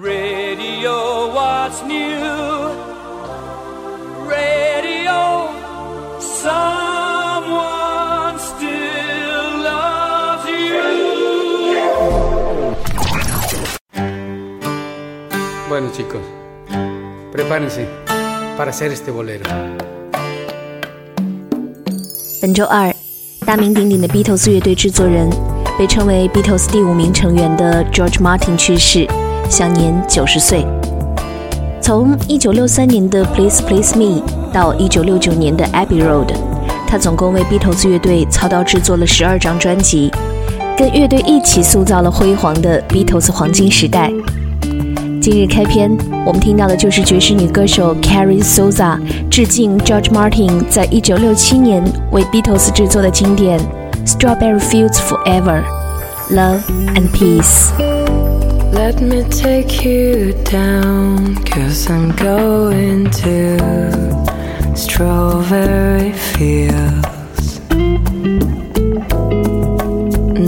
Radio, what's new? Radio, someone still loves you. Bueno chicos, prepárense para hacer este bolero. 本周二，大名鼎鼎的 Beatles 乐队制作人，被称为 Beatles 第五名成员的 George Martin 去世，享年九十岁。从1963年的 Please Please Me 到1969年的 Abbey Road，他总共为 Beatles 乐队操刀制作了十二张专辑，跟乐队一起塑造了辉煌的 Beatles 黄金时代。今日开篇，我们听到的就是爵士女歌手 Carrie Souza 致敬 George Martin 在一九六七年为 Beatles 制作的经典《Strawberry Fields Forever》，Love and Peace。Let me take you down, cause I'm going to strawberry fields.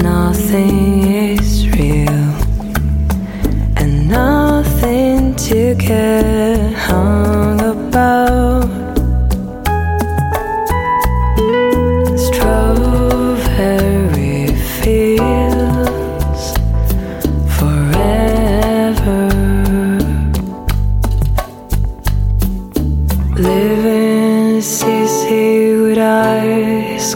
Nothing is real, and nothing to get hung about.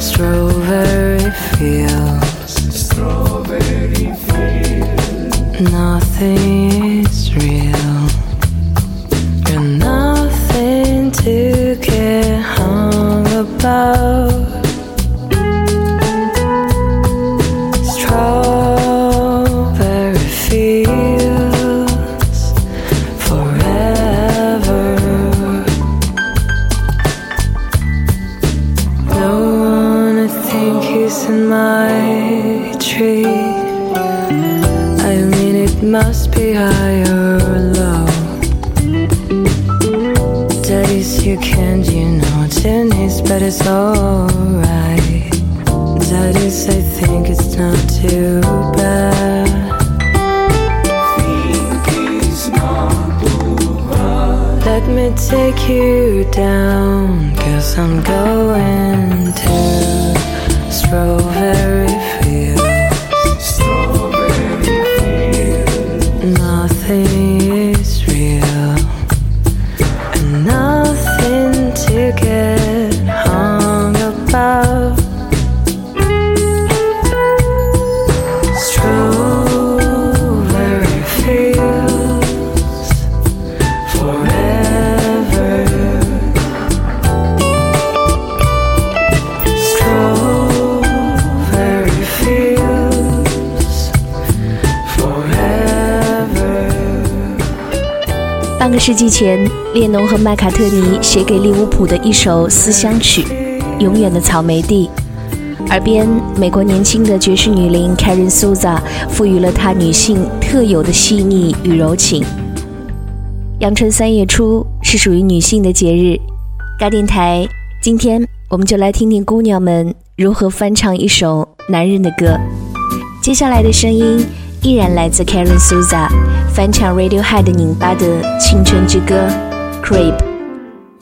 strawberry fields. Strawberry fields. Nothing but it's alright. Daddies, I think it's not too bad. Let me take you down, cause I'm going to strawberry 世纪前，列侬和麦卡特尼写给利物浦的一首思乡曲《永远的草莓地》，耳边美国年轻的爵士女伶 Karen Souza 赋予了她女性特有的细腻与柔情。阳春三月初是属于女性的节日，嘎电台今天我们就来听听姑娘们如何翻唱一首男人的歌。接下来的声音依然来自 Karen Souza 翻唱 Radiohead 拧巴的青春之歌《Creep》。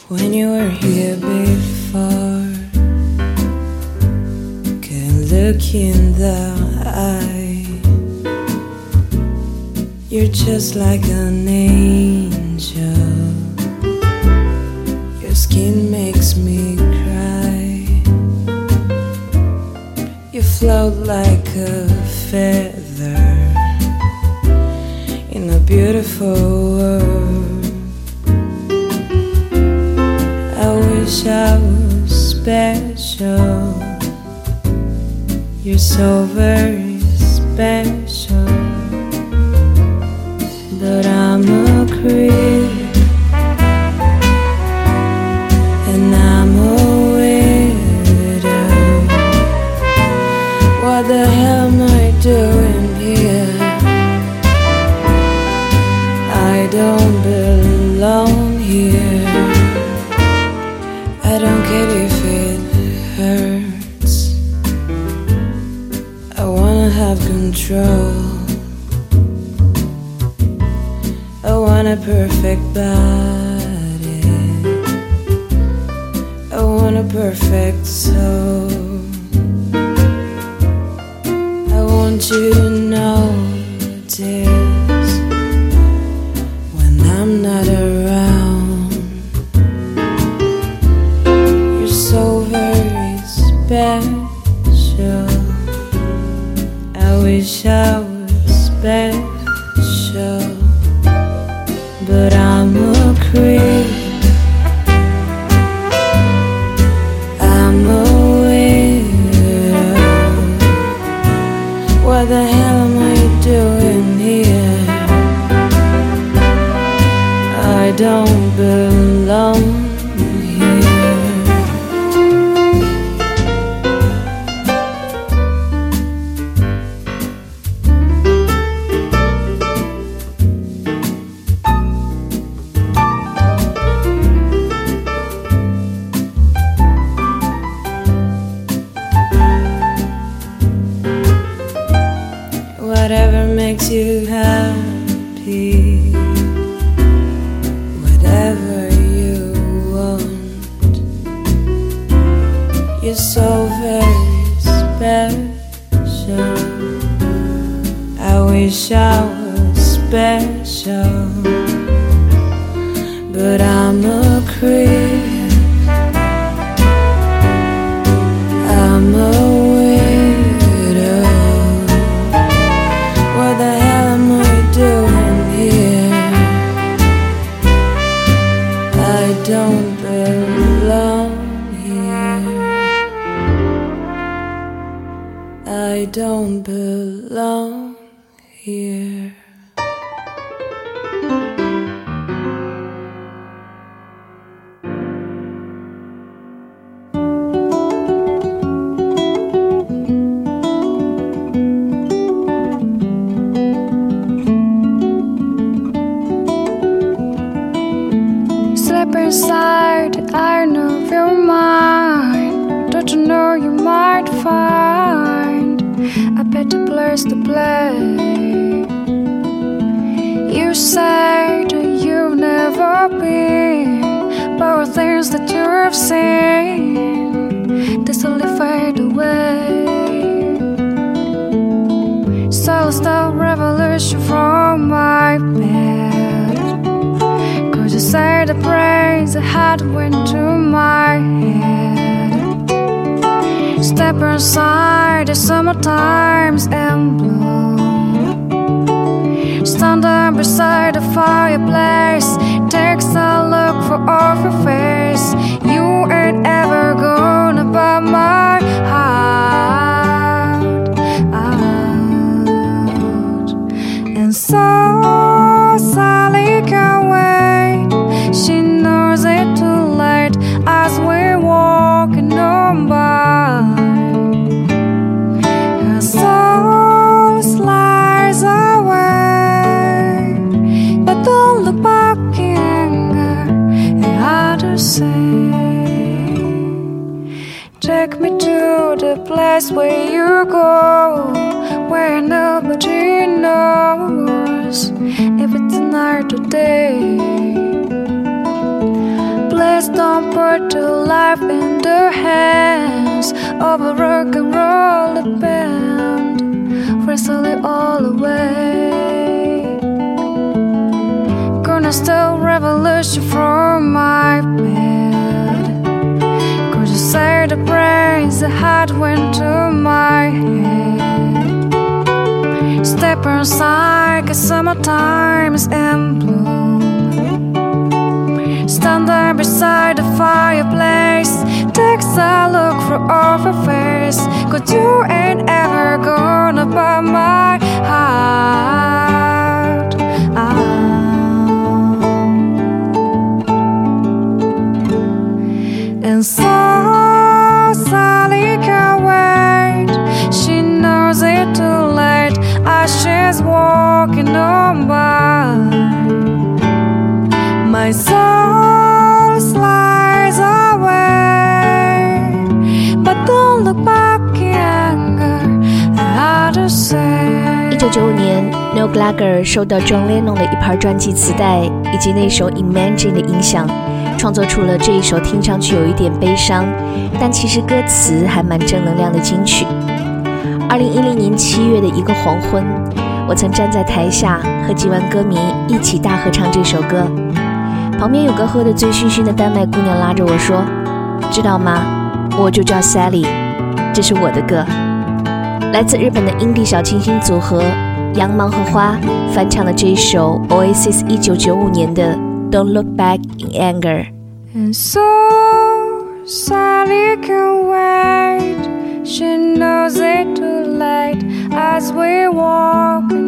When you were here before, can look in the eye. You're just like an angel. Your skin makes me cry. You float like a feather in a beautiful world. I wish I was special. You're so very special. But I'm a creep. Went to my head? Step inside the summer times and bloom. Stand there beside the fireplace. Takes a look for off your face. You ain't ever gonna buy my heart out. And so place where you go, where nobody knows if it's night or day. Please don't put your life in the hands of a rock and roll band, wrestle it all away. Gonna steal revolution from my bed. Say the had went to my head? Step inside, cause summertime's in bloom. Stand there beside the fireplace. Takes a look for off her face. Cause you ain't ever gonna buy my heart 九九五年，Noel Gallagher 受到 John Lennon 的一盘专辑磁带以及那首《Imagine》的影响，创作出了这一首听上去有一点悲伤，但其实歌词还蛮正能量的金曲。二零一零年七月的一个黄昏，我曾站在台下和几万歌迷一起大合唱这首歌。旁边有个喝得醉醺醺的丹麦姑娘拉着我说：“知道吗？我就叫 Sally，这是我的歌。”来自日本的英 n 小清新组合羊毛和花翻唱了这一首 Oasis 一九九五年的《Don't Look Back in Anger》。And so Sally can wait. She knows it too late as we walk. In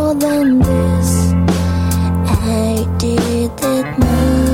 more than this. I did it my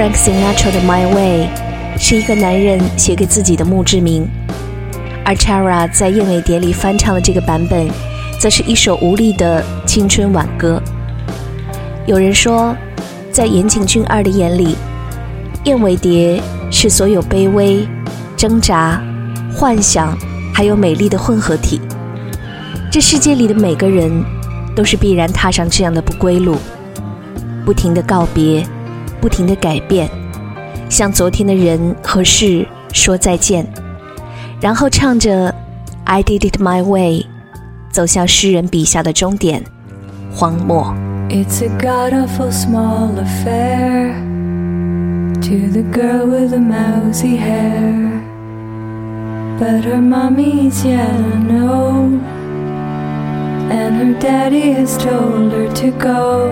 Frank Sinatra 的《My Way》是一个男人写给自己的墓志铭，而 Tara 在燕尾蝶里翻唱的这个版本，则是一首无力的青春挽歌。有人说，在岩井俊二的眼里，燕尾蝶是所有卑微、挣扎、幻想还有美丽的混合体。这世界里的每个人，都是必然踏上这样的不归路，不停的告别。不停的改变，向昨天的人和事说再见，然后唱着 "I did it my way"，走向诗人笔下的终点——荒漠。 It's a god awful small affair to the girl with the mousy hair. But her mommy's yet unknown, and her daddy has told her to go.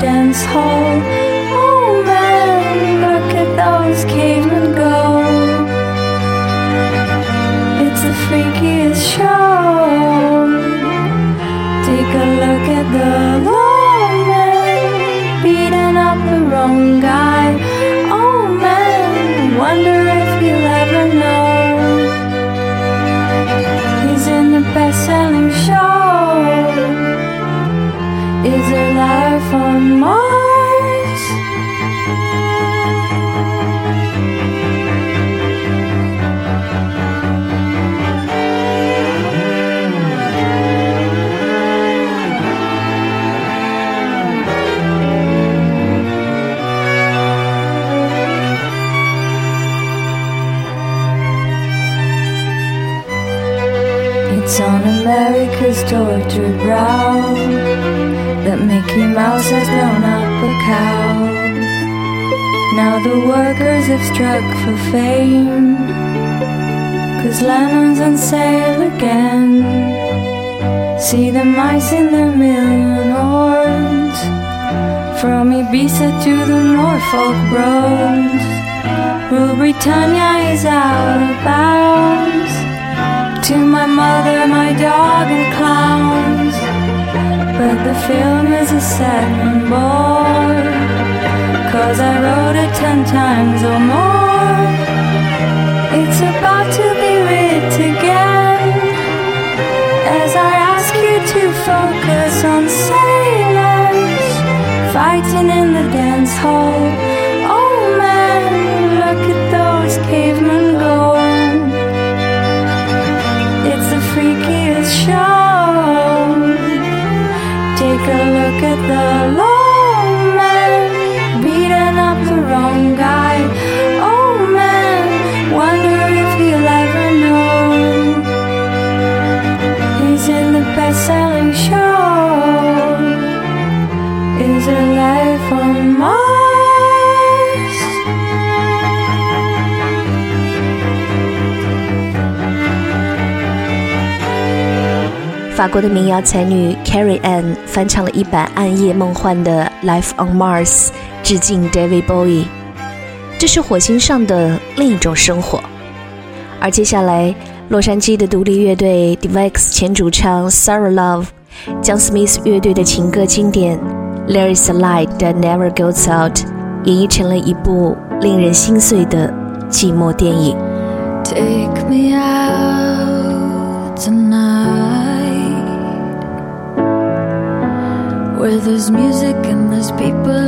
dance hall. It's on America's tortured brow that Mickey Mouse has blown up a cow. Now the workers have struck for fame, cause Lennon's on sale again. See the mice in their million hordes, from Ibiza to the Norfolk Broads. Rule Britannia is out of bounds to my mother, my dog, and clowns. But the film is a sad bore, cause I wrote it ten times or more. It's about to be writ again, as I ask you to focus on sailors fighting in the dance hall. Oh man, look at those cavemen go. Show. Take a look at the lone 法国的民谣才女 Carrie Ann 翻唱了一版《暗夜梦幻》的《Life on Mars》，致敬 David Bowie。这是火星上的另一种生活。而接下来，洛杉矶的独立乐队 Devex 前主唱 Sarah Love 将 Smith 乐队的情歌经典《There Is a Light That Never Goes Out》演绎成了一部令人心碎的寂寞电影。Take there's music and there's people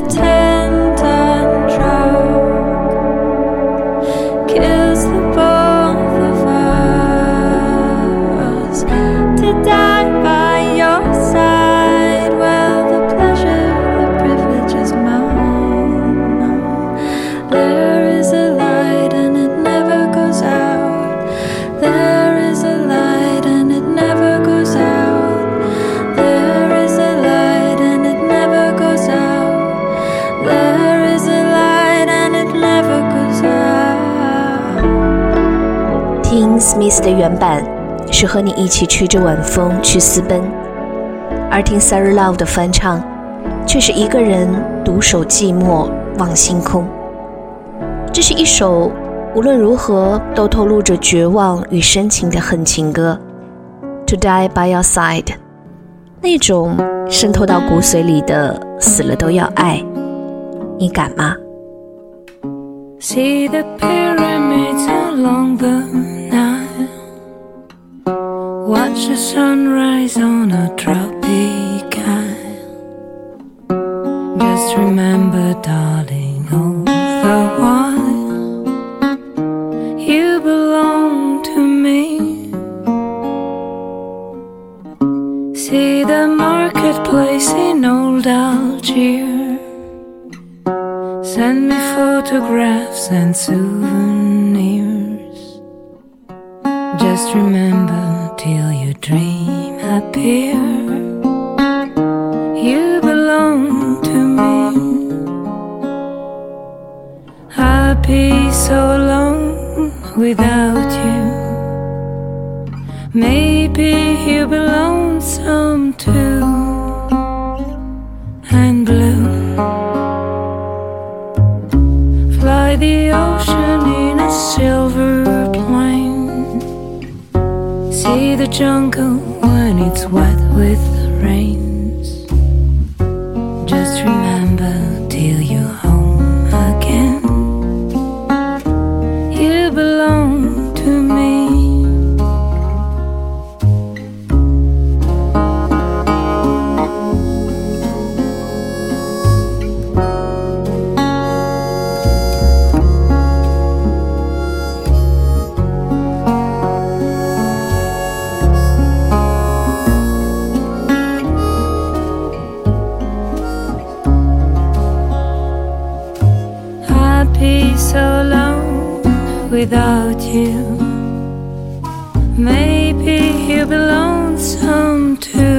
And if 是和你一起吹着晚风去私奔，而听 Sarah Love 的翻唱，却是一个人独守寂寞望星空。这是一首无论如何都透露着绝望与深情的恨情歌。To die by your side，那种渗透到骨髓里的死了都要爱，你敢吗？See the pyramids along the Nile. Watch the sunrise on a tropic isle. Just remember, darling, all the while you belong to me. See the marketplace in old Algiers. Send me photographs and souvenirs. Just remember dream appear. You belong to me. I'd be so alone without you. Maybe you belong some too. Jungle when it's wet with the too.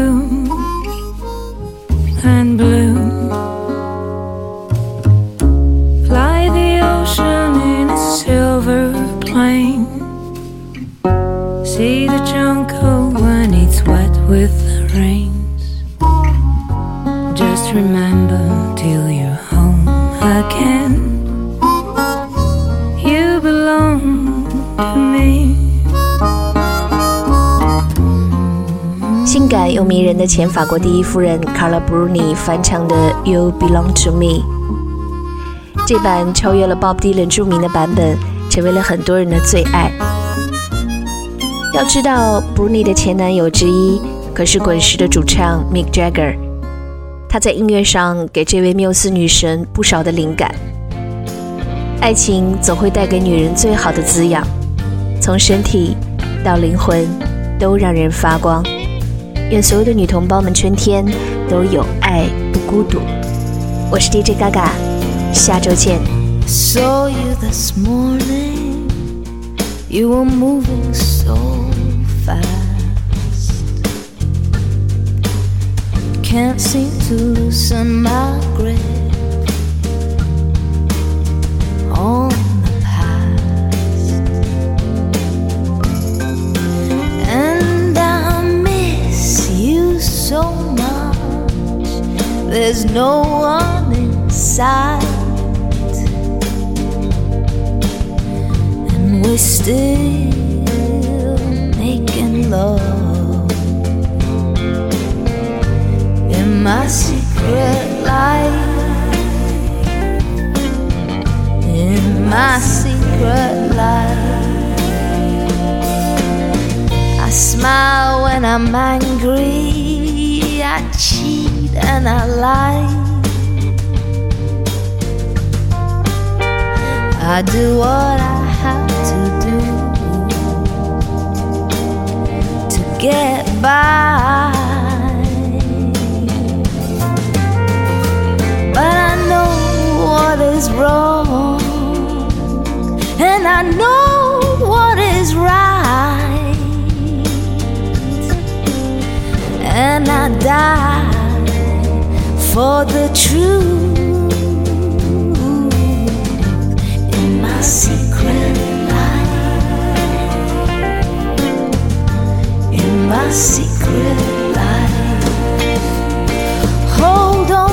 的前法国第一夫人 Carla Bruni 翻唱的《You Belong to Me》，这版超越了 Bob Dylan 著名的版本，成为了很多人的最爱。要知道，Bruni 的前男友之一可是滚石的主唱 Mick Jagger，他在音乐上给这位缪斯女神不少的灵感。爱情总会带给女人最好的滋养，从身体到灵魂，都让人发光。愿所有的女同胞们春天都有爱，不孤独。我是 DJ Gaga，下周见。Saw you this morning. You were moving so fast. Can't seem to loosen my grip on There's no one inside. and we're still making love in my secret life. In my secret life, I smile when I'm angry. I cheat and I lie. I do what I have to do to get by. But I know what is wrong, and I know what is right, and I die for the truth. in my secret life. In my secret life. Hold on,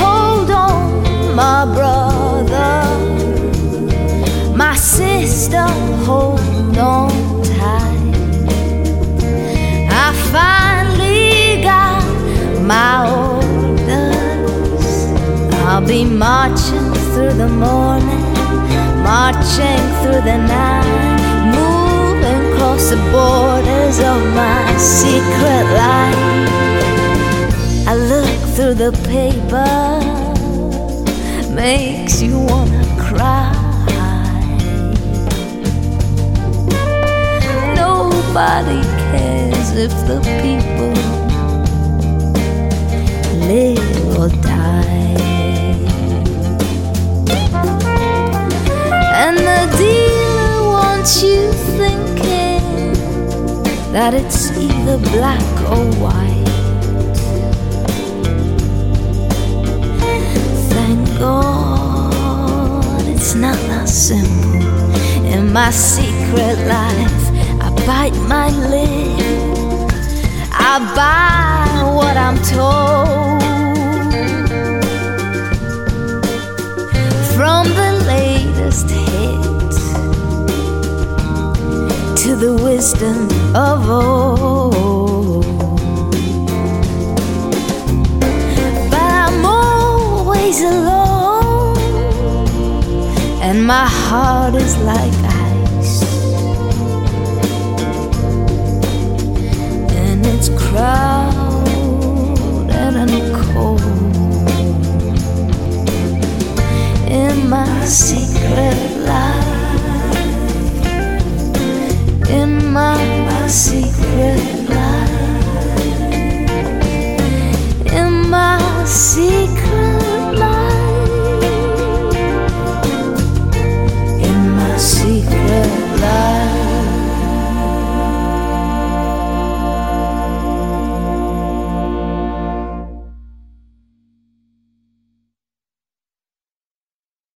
hold on, my brother. My sister, hold on tight. I finally got my orders. I'll be marching through the morning marching through the night, moving across the borders of my secret life. I look through the paper, makes you wanna cry. Nobody cares if the people live or die. Wants you thinking that it's either black or white. Thank God it's not that simple. In my secret life, I bite my lip. I buy what I'm told from the latest hit the wisdom of old. But I'm always alone, and my heart is like ice, and it's crowded and cold in my secret life. mind my secret life. In my secret